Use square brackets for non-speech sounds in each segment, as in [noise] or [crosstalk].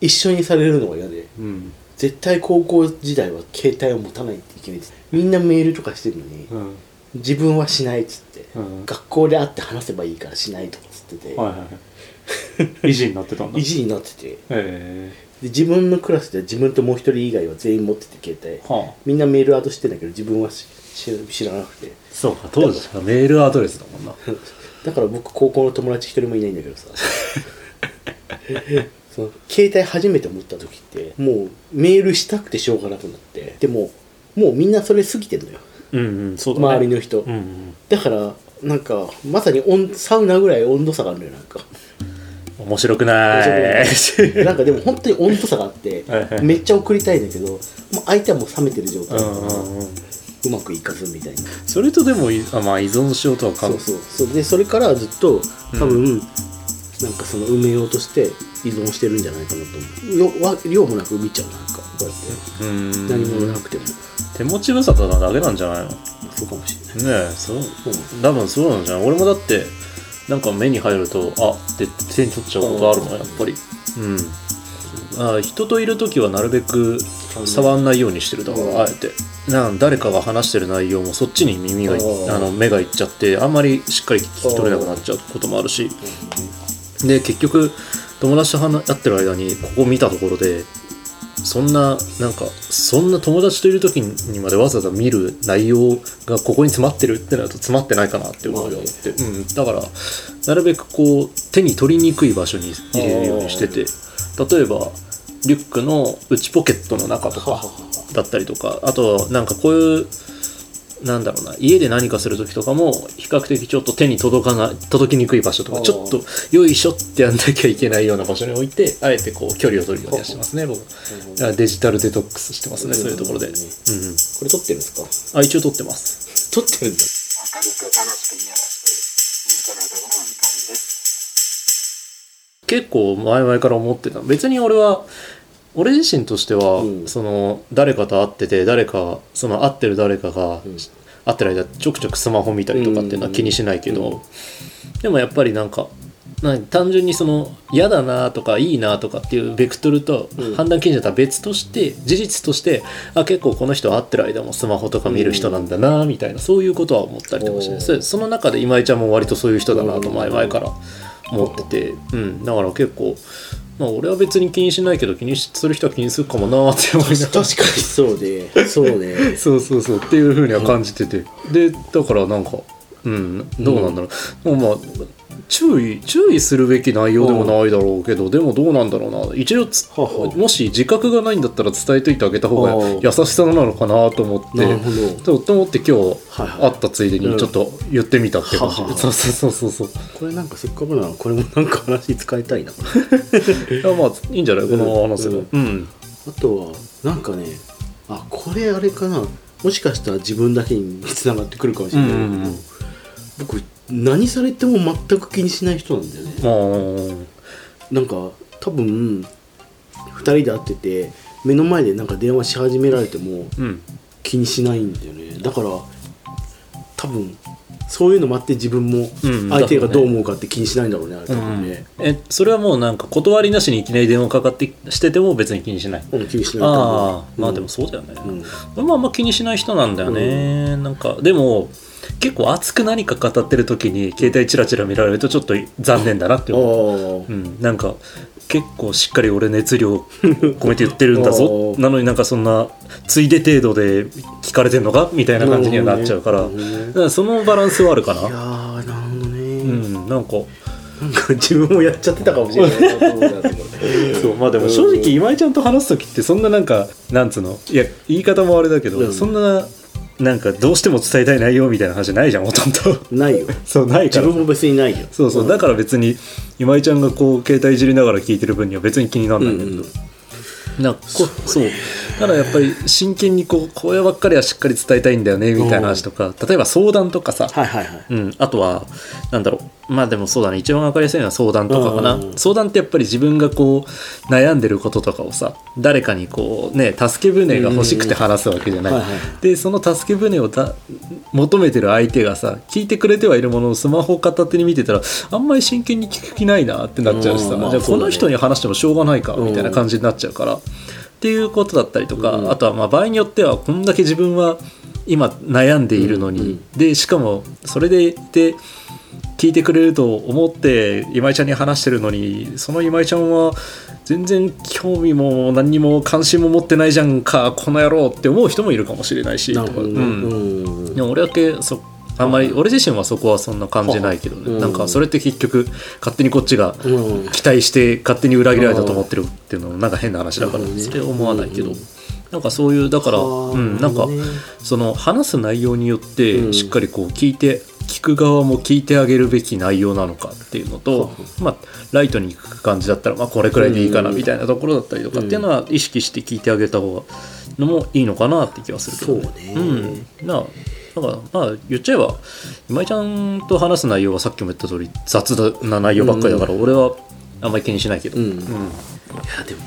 一緒にされるのが嫌でうん。絶対高校時代は携帯を持たないって決めて。みんなメールとかしてるのにうん。自分はしないっつって、うん。学校で会って話せばいいからしないとかっつってて、はいはいはい。意地になってたんだ。意地になってて。でへ自分のクラスで自分ともう一人以外は全員持ってて携帯。えはあ。みんなメールアドしてんだけど自分はし知知らなくて。そうか当時はメールアドレスだもんな。[laughs] だから僕高校の友達一人もいないんだけどさ [laughs] その携帯初めて持った時ってもうメールしたくてしょうがなくなってでももうみんなそれ過ぎてんのよ。うんうんそうだね。周りの人、うんうん。だからなんかまさに温サウナぐらい温度差があるのよなんか。面白くない。なんかでも本当に温度差があってはいはい。めっちゃ送りたいんだけどもう相手はもう冷めてる状態うんだからうんうんうまくいかずみたいな。それとでもいあまあ依存しようとはかそうそう。そう。でそれからずっと多分、なんかその埋めようとして依存してるんじゃないかなと思う。よわ量もなく見ちゃうなんかこうやって。うん。何もなくても。手持ち無沙汰なだけなんじゃないの？ねそうかもしれない。えそう。多分そうなんじゃない俺もだってなんか目に入るとあって手に取っちゃうことあるのやっぱり。うん。あ人といる時はなるべく触んないようにしてるだからあえて。なん誰かが話してる内容もそっちに耳があの目がいっちゃってあんまりしっかり聞き取れなくなっちゃうこともあるしで結局友達と話会ってる間にここ見たところでそんななんかそんな友達といる時にまでわざわざ見る内容がここに詰まってるってなると詰まってないかなって思うよって、うん、だからなるべくこう手に取りにくい場所に入れるようにしてて例えばリュックの内ポケットの中とかだったりとかあとなんかこういうなんだろうな家で何かする時とかも比較的ちょっと手に届かない届きにくい場所とかちょっとよいしょってやんなきゃいけないような場所に置いてあえてこう距離を取るようにはしてますね僕。デジタルデトックスしてますねそういうところで、うんうん、これ撮ってるんですか？あ一応取ってます。撮ってるんだ。明るく楽しくいや。結構前々から思ってた。別に俺は俺自身としては、うん。その誰かと会ってて誰かその会ってる誰かが、ん。会ってる間ちょくちょくスマホ見たりとかっていうのは気にしないけど、うん。でもやっぱりなんか単純にその嫌だなとかいいなとかっていうベクトルとうん。判断基準とは別として事実としてあ結構この人会ってる間もスマホとか見る人なんだなみたいなそういうことは思ったりとかして、それその中で今井ちゃんも割とそういう人だなと前々から思ってて、うん、だから結構、まあ、俺は別に気にしないけど気にする人は気にするかもなって思いながら。確かに。そうでそうねそうそうそう。っていうふうには感じてて。でだからなんかうんどうなんだろう、もうまあ注意注意するべき内容でもないだろうけど、でもどうなんだろうな。一応つもし自覚がないんだったら伝えといてあげた方が優しさなのかなと思ってとと思って今日会ったついでにちょっと言ってみたって感じ、はあは。あそうそうそうそう。これなんかせっかくならこれもなんか話使いたいな。[laughs] いやまあいいんじゃない？この話せばうん。うん。あとはなんかねあこれあれかな。もしかしたら自分だけにつながってくるかもしれないけど、うんうんうん。僕何されても全く気にしない人なんだよね。まあなんか多分2人で会ってて目の前でなんか電話し始められてもうん。気にしないんだよね。だから多分そういうのもあって自分もうん相手がどう思うかって気にしないんだろうねう分ね。ん、えそれはもうなんか断りなしにいきなり電話かかってしてても別に気にしないうん、気にしないああまあでもそうだよね、うん。俺もあんま気にしない人なんだよね、なんかでも結構熱く何か語ってる時に携帯チラチラ見られるとちょっと残念だなってあ思う、あうん、なんか結構しっかり俺熱量 [laughs] 込めて言ってるんだぞ。なのになんかそんなついで程度で聞かれてんのかみたいな感じにはなっちゃうから,、ね。だからそのバランスはあるかいやなーなるほどね、うんなんかなんか自分もやっちゃってたかもしれないそうまあでも正直今井ちゃんと話す時ってそんななんかなんつうの？いや言い方もあれだけど、うん。そんななんかどうしても伝えたい内容みたいな話ないじゃんほとんど。ないよ。[laughs] そうないから。自分も別にないよ。そうそうだから別に今井ちゃんがこう携帯いじりながら聞いてる分には別に気にならないんだけど、うんうんなこそう。ただやっぱり真剣にこうこればっかりはしっかり伝えたいんだよねみたいな話とか。例えば相談とかさ、はいはいはい。うん、あとはなんだろまあでもそうだね。一番分かりやすいのは相談とかかな、相談ってやっぱり自分がこう悩んでることとかをさ誰かにこうね助け舟が欲しくて話すわけじゃない、はいはいでその助け舟をだ求めてる相手がさ聞いてくれてはいるもののスマホを片手に見てたらあんまり真剣に聞く気ないなってなっちゃうしさ、うん。まあじゃあこの人に話してもしょうがないかみたいな感じになっちゃうから、っていうことだったりとか、うん。あとはまあ場合によってはこんだけ自分は今悩んでいるのに、うんでしかもそれでいて聞いてくれると思って今井ちゃんに話してるのにその今井ちゃんは全然興味も何にも関心も持ってないじゃんかこの野郎って思う人もいるかもしれないしなるほうん。でも俺だけそあんまり俺自身はそこはそんな感じないけどね、うん。なんかそれって結局勝手にこっちがうん。期待して勝手に裏切られたと思ってるっていうのもなんか変な話だから。それ思わないけど、うん。なんかそういうだから、はあうん、なんかその話す内容によってうん。しっかりこう聞いて聞く側も聞いてあげるべき内容なのかっていうのと、まあ、ライトにいく感じだったら、まあ、これくらいでいいかなみたいなところだったりとかっていうのは意識して聞いてあげた方がのもいいのかなって気はするけどそうね。うん、なだからまあ言っちゃえば今井ちゃんと話す内容はさっきも言った通り雑な内容ばっかりだから、俺はあんまり気にしないけど、うん。うん。いやでも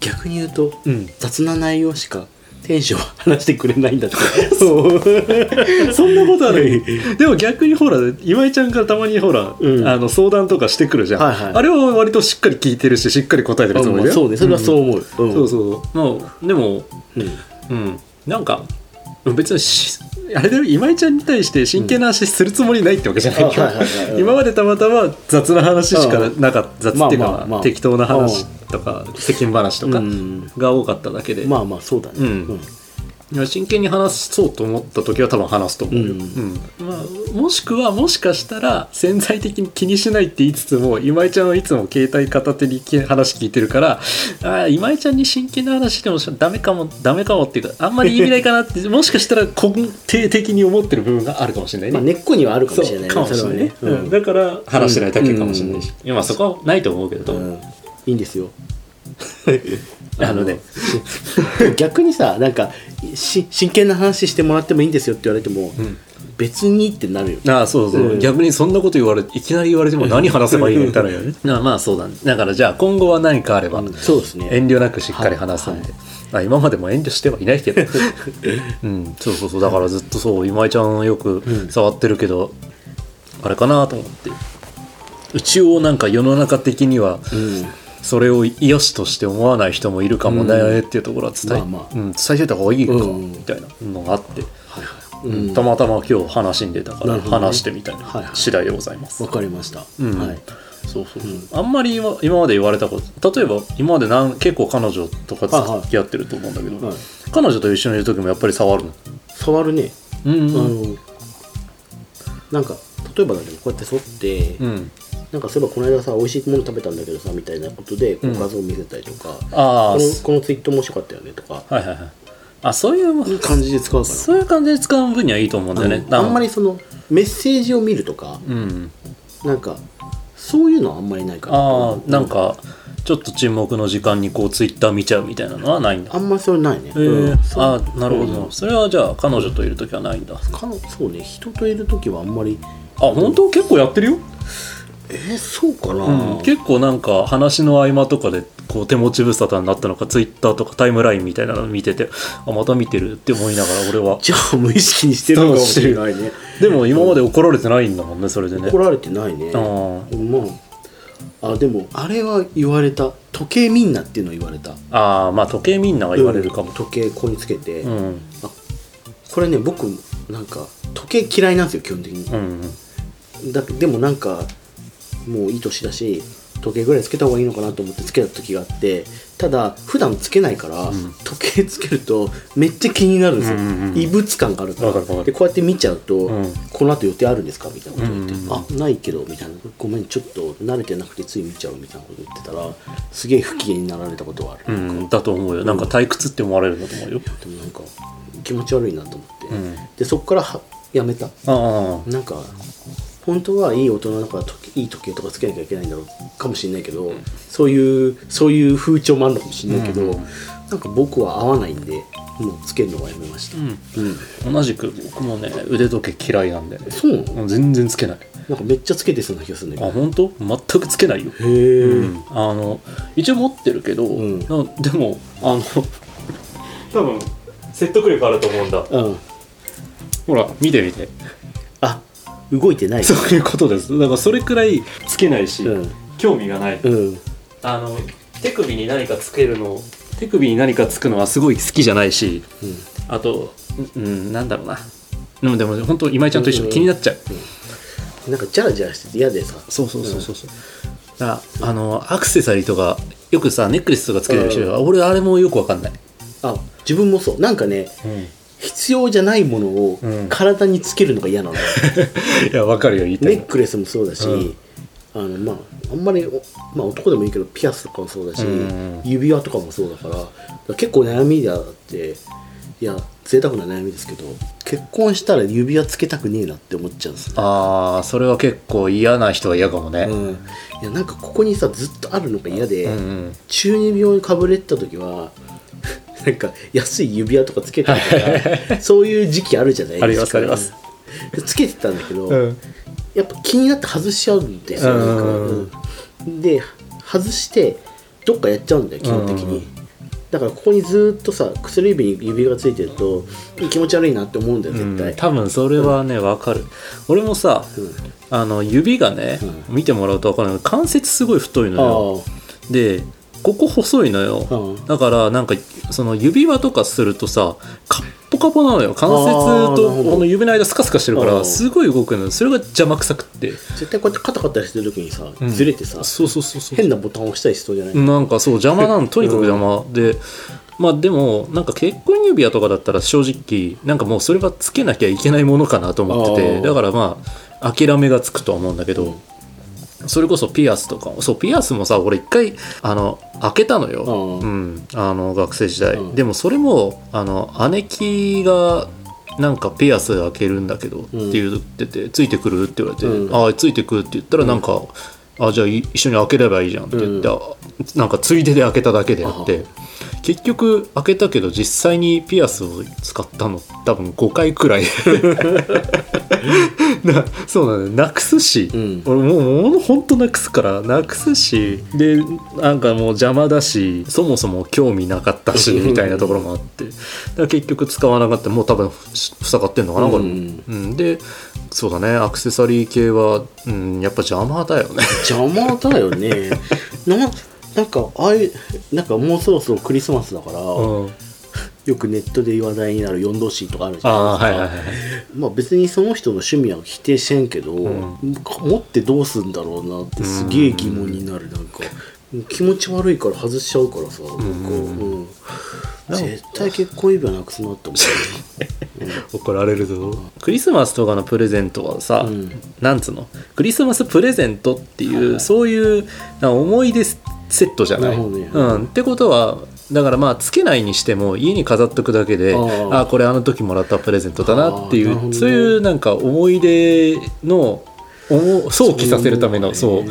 逆に言うとうん。雑な内容しかテンション話してくれないんだって。[laughs] そう。[laughs] そんなことはないでも逆にほら今井ちゃんからたまにほら、うん。あの相談とかしてくるじゃん、はいはい。あれは割としっかり聞いてるししっかり答えてるつもりだよ、そうね。それはそう思う、うん。そうそう。まあでもうん。うん。なんか別にしあれだよ今井ちゃんに対して真剣な話するつもりないってわけじゃないけど、あはいはいはいはい。今までたまたま雑な話しかなかった、雑っていうか、まあまあ。まあ適当な話とか世間話とかうん。が多かっただけで、まあまあそうだね。うんいや真剣に話そうと思った時は多分話すと思うよ、うん。うん。まあ、もしくはもしかしたら潜在的に気にしないって言いつつも今井ちゃんはいつも携帯片手に話聞いてるからあー今井ちゃんに真剣な話してもダメかもダメかもっていうかあんまり意味ないかなって [laughs] もしかしたら根底的に思ってる部分があるかもしれないね。まあ根っこにはあるかもしれないね。しれないね、それはね。うん。だから話してないだけかもしれないし、いやまあそこはないと思うけど、うんうん。いいんですよ。[laughs] あのね。[laughs] 逆にさなんかし真剣な話してもらってもいいんですよって言われても、ん。別にってなるよああそうそう、うん。逆にそんなこと言われいきなり言われても何話せばいいのみたいなよね。[laughs] まあまあそうだね。だからじゃあ今後は何かあれば、そうですね。遠慮なくしっかり話すんで、はい。まあ今までも遠慮してはいないけど。[laughs] うん。そうそうそう。だからずっとそう今井ちゃんよく触ってるけど、あれかなと思って。一応なんか世の中的にはうんそれを良しとして思わない人もいるかもねっていうところは伝え,、まあまあ。うん、伝えてた方がいいかうんみたいなのがあって、はいはい。うん。たまたま今日話に出たから話してみたいなはいはい。次第でございます、わかりました、うん。はい。そうそう。あんまり今今まで言われたこと例えば今までなん結構彼女とかはいはい付き合ってると思うんだけど、はい。彼女と一緒にいる時もやっぱり触るの？触るね、うん。あのなんか例えばだけどこうやって沿って、うんなんかそういえばこの間さ美味しいもの食べたんだけどさみたいなことでこううん画像を見せたりとか、ああこのこのツイート面白かったよねとか。はいはいはい。あそういう感じで使うかそういう感じで使う分にはいいと思うんだよね。なあんまりそのメッセージを見るとかうん。なんかそういうのはあんまりないかなああなんかちょっと沈黙の時間にこうツイッター見ちゃうみたいなのはないんだ。あんまりそれないね、えーああなるほど、うん。それはじゃあ彼女といる時はないんだ。かのそうね。人といる時はあんまり。あ本当？結構やってるよえー、そうかな、うん、結構なんか話の合間とかでこう手持ち無沙汰になったのかツイッターとかタイムラインみたいなの見ててあまた見てるって思いながら俺は。じゃあ無意識にしてるのかもしれないね。でも今まで怒られてないんだもんねそれでね。怒られてないね。あまああでもあれは言われた。時計みんなっていうのを言われた。あーまあ時計みんなが言われるかも。うん、時計ここにつけて、うん。これね僕なんか時計嫌いなんですよ基本的に、うん。だでもなんかもういい年だし時計ぐらいつけた方がいいのかなと思ってつけた時があってただ普段つけないから、ん。時計つけるとめっちゃ気になるんですよ、うんうんうん。異物感があるから。でこうやって見ちゃうと、うん。この後予定あるんですか？みたいなこと言って、うんうんうん。あないけどみたいな。ごめんちょっと慣れてなくてつい見ちゃうみたいなこと言ってたらすげえ不機嫌になられたことがある、うん、だと思うよ。なんか退屈って思われるんだと思うよ。でもなんか気持ち悪いなと思って、うん。でそこからはやめた。ああ。なんか本当はいい大人だから時いい時計とかつけなきゃいけないんだろうかもしれないけど、そういうそういう風潮もあるのかもしれないけど、うん。なんか僕は合わないんでもうつけるのはやめました、うん。うん。同じく僕もね腕時計嫌いなんで。ねそう全然つけない。なんかめっちゃつけてそうな気がするんだあけど。本当？全くつけないよ。へえ、うん、あの一応持ってるけど、ん。なでもあの多分説得力あると思うんだ。うん。ほら見てみて。あ動いてない。そういうことです。だからそれくらいつけないし、うん。興味がない、うん。あの手首に何かつけるの？手首に何かつくのはすごい好きじゃないしうん。あとうんうんなんだろうな。でもでも本当今井ちゃんと一緒うん。気になっちゃう、なんかジャラジャラしてて嫌でさ。そうそうそうそうそう。だからあのアクセサリーとかよくさネックレスとかつけてる人いる俺あれもよくわかんない、あ自分もそう。なんかね必要じゃないものをうん。体につけるのが嫌なの、[laughs] いやわかるよ言いたいの。ネックレスもそうだし、うん。あのまああんまり、おまあ、男でもいいけどピアスとかもそうだし、うん。指輪とかもそうだから結構悩みであっていや贅沢な悩みですけど結婚したら指輪つけたくねえなって思っちゃうんですよ。ああそれは結構嫌な人は嫌かもね、うん、いやなんかここにさずっとあるのが嫌で、うんうん。中二病にかぶれてた時はなんか安い指輪とかつけてたから [laughs] そういう時期あるじゃないですか。ありますあでつけてたんだけど、うん。やっぱ気になって外しちゃうんですよ、うん。うん。で外してどっかやっちゃうんだよ基本的に、うん。だからここにずっとさ薬指に指がついてると気持ち悪いなって思うんだよ絶対、うん多分それはねわかる。俺もさうん。あの指がね、見てもらうと分かる関節すごい太いのよ。あ。でここ細いのよ、うん。だからなんかその指輪とかするとさカッポカポなのよ。関節とこの指の間スカスカしてるかうん。らすごい動くのよ。それが邪魔くさくって。あ絶対こうやってカタカタしてる時にさ、うん。ずれてさそうそうそうそう。変なボタンを押したりしそうじゃない、なんかそう邪魔なのとにかく邪魔、でまあでもなんか結婚指輪とかだったら正直なんかもうそれはつけなきゃいけないものかなと思ってて。だからまあ諦めがつくとは思うんだけど、それこそピアスとかそうピアスもさ俺一回あの開けたのよ、うん。うん、あの学生時代、うん。でもそれもあの姉貴がなんかピアス開けるんだけどって言ってて、ついてくるって言われて、うん。ああついてくるって言ったらなんか、あじゃあい一緒に開ければいいじゃんって言って、あなんかついでで開けただけであって結局開けたけど実際にピアスを使ったの多分5回くらい。[laughs] なそうなのよ。なくすし、うん。俺もう物ほんとなくすからなくすし。でなんかもう邪魔だしそもそも興味なかったしみたいなところもあって。だ結局使わなかった。もう多分塞がってんのかなこれ。も、うん。うん、でそうだね。アクセサリー系は、うん、やっぱ邪魔だよね。邪魔だよね。[laughs] ななんかああいうなんかもうそろそろクリスマスだから、うん。よくネットで話題になる4度 C とかあるじゃないですか、はいはいはいまあ別にその人の趣味は否定してんけど、ん。持ってどうすんだろうなってすげえ疑問になるなんか。気持ち悪いから外しちゃうからさ、絶対結婚指輪なくすなって思 [laughs] 怒られるぞ。クリスマスとかのプレゼントはさ、うん。なんつうの？クリスマスプレゼントっていう、そういう思い出セットじゃない、うん、ってことはだからまあつけないにしても家に飾っとくだけでああこれあの時もらったプレゼントだなっていう、そういうなんか思い出の思想起させるためのそう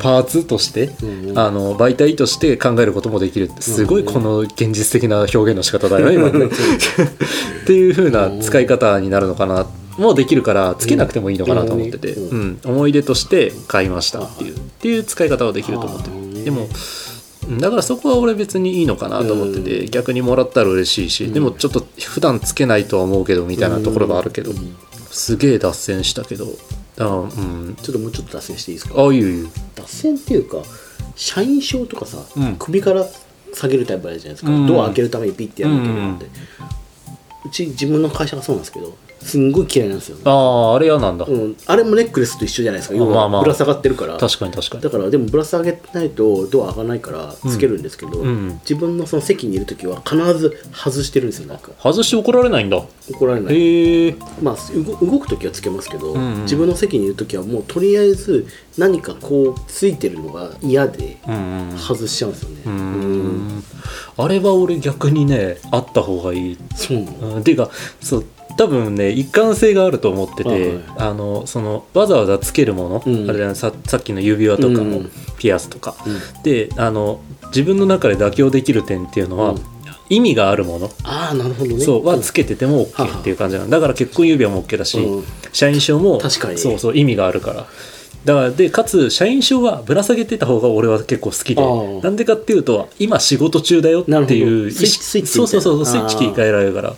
パーツとして、うんあの媒体として考えることもできる。ってすごいこの現実的な表現の仕方だよね今 [laughs] ね。っていう風な使い方になるのかなもうできるからつけなくてもいいのかなと思ってて、ううん。思い出として買いましたっていう。っていう使い方はできると思ってるでもうんだからそこは俺別にいいのかなと思ってて、逆にもらったら嬉しいし、でもちょっと普段つけないとは思うけどみたいなところがあるけど、すげえ脱線したけど。あうん。ちょっともうちょっと脱線していいですか？ああいういう脱線っていうか社員証とかさ、うん。首から下げるタイプあるじゃないですか、うん。ドア開けるためにピッてやるみたいなのって、うち自分の会社がそうなんですけどすんごい嫌いなんですよ、あああれ嫌なんだ、うん、あれもネックレスと一緒じゃないですか。要まあまあ。はぶら下がってるから、確かに確かに。だからでもぶら下げないとドア開かないからつけるんですけど、うん。自分のその席にいる時は必ず外してるんですよなんか。外して怒られないんだ。怒られない。へえまあ動動く時はつけますけど、んうん。自分の席にいる時はもうとりあえず何かこうついてるのが嫌でうんうん。外しちゃうんですよね、うーんあれは俺逆にねあった方がいい、そうていうかそう多分ね一貫性があると思ってて、はいあのそのわざわざつけるもの、うん。あれだねささっきの指輪とかも、うん。ピアスとか、うん。であの自分の中で妥協できる点っていうのは、うん。意味があるもの。ああなるほどね。そうはつけててもは OK っていう感じなのだから結婚指輪も OK だし、うん。社員証も確かに。そうそう意味があるからだからでかつ社員証はぶら下げてた方が俺は結構好きでなんでかっていうと今仕事中だよっていうそうそうそうスイッチ切り替えられるから。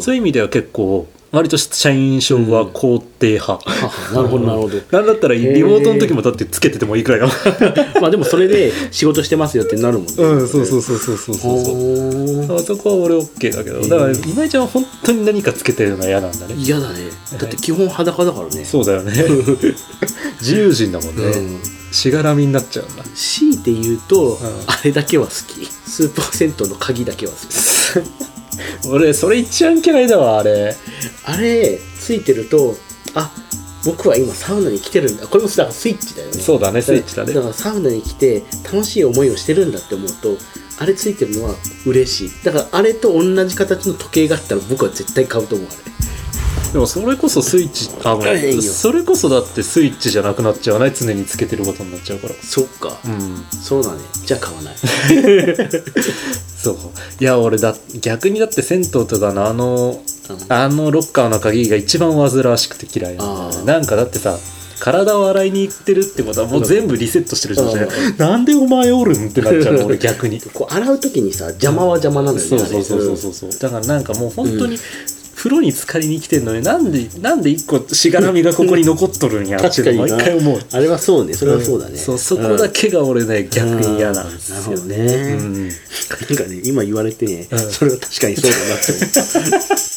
そういう意味では結構割と社員証は肯定派、ははなるほどなるほど。なんだったらリモートの時もだってつけててもいいくらいだも。んまあでもそれで仕事してますよってなるもんね。うんそうそうそうそうそうそうそこは俺 OK だけど。だから今井ちゃんは本当に何かつけてるのは嫌なんだね。嫌だね。だって基本裸だからね。そうだよね。[laughs] 自由人だもんね、うん。しがらみになっちゃうんだ。強いて言うと、ん。あれだけは好き。スーパー銭湯の鍵だけは好き俺それ一番嫌いだわあれ。あれついてるとあ僕は今サウナに来てるんだ。これもだからスイッチだよね。そうだねスイッチだね。だからサウナに来て楽しい思いをしてるんだって思うとあれついてるのは嬉しい。だからあれと同じ形の時計があったら僕は絶対買うと思うあれでもそれこそスイッチあごめいいよんそれこそだってスイッチじゃなくなっちゃわない常につけてることになっちゃうから。そっか、うんそうだねじゃあ買わない。そう。いや俺だ逆にだって銭湯とかのあのあのロッカーの鍵が一番煩わしくて嫌いなんだよあーねなんかだってさ体を洗いに行ってるってことはもう全部リセットしてる状態。うなんでお前おるんってなっちゃうの俺逆にこう洗う時にさ邪魔は邪魔なのよねそうそうそうそうそうそうだからなんかもう本当に風呂に浸かりに来てんのになんでなんで一個しがらみがここに残っとるんやって [laughs] 確かにな。毎回思う。あれはそうねそれはそうだね、そうそこだけが俺ね逆に嫌なんですよね、うん。なんかね今言われてね、うん。それは確かにそうだなって思った [laughs]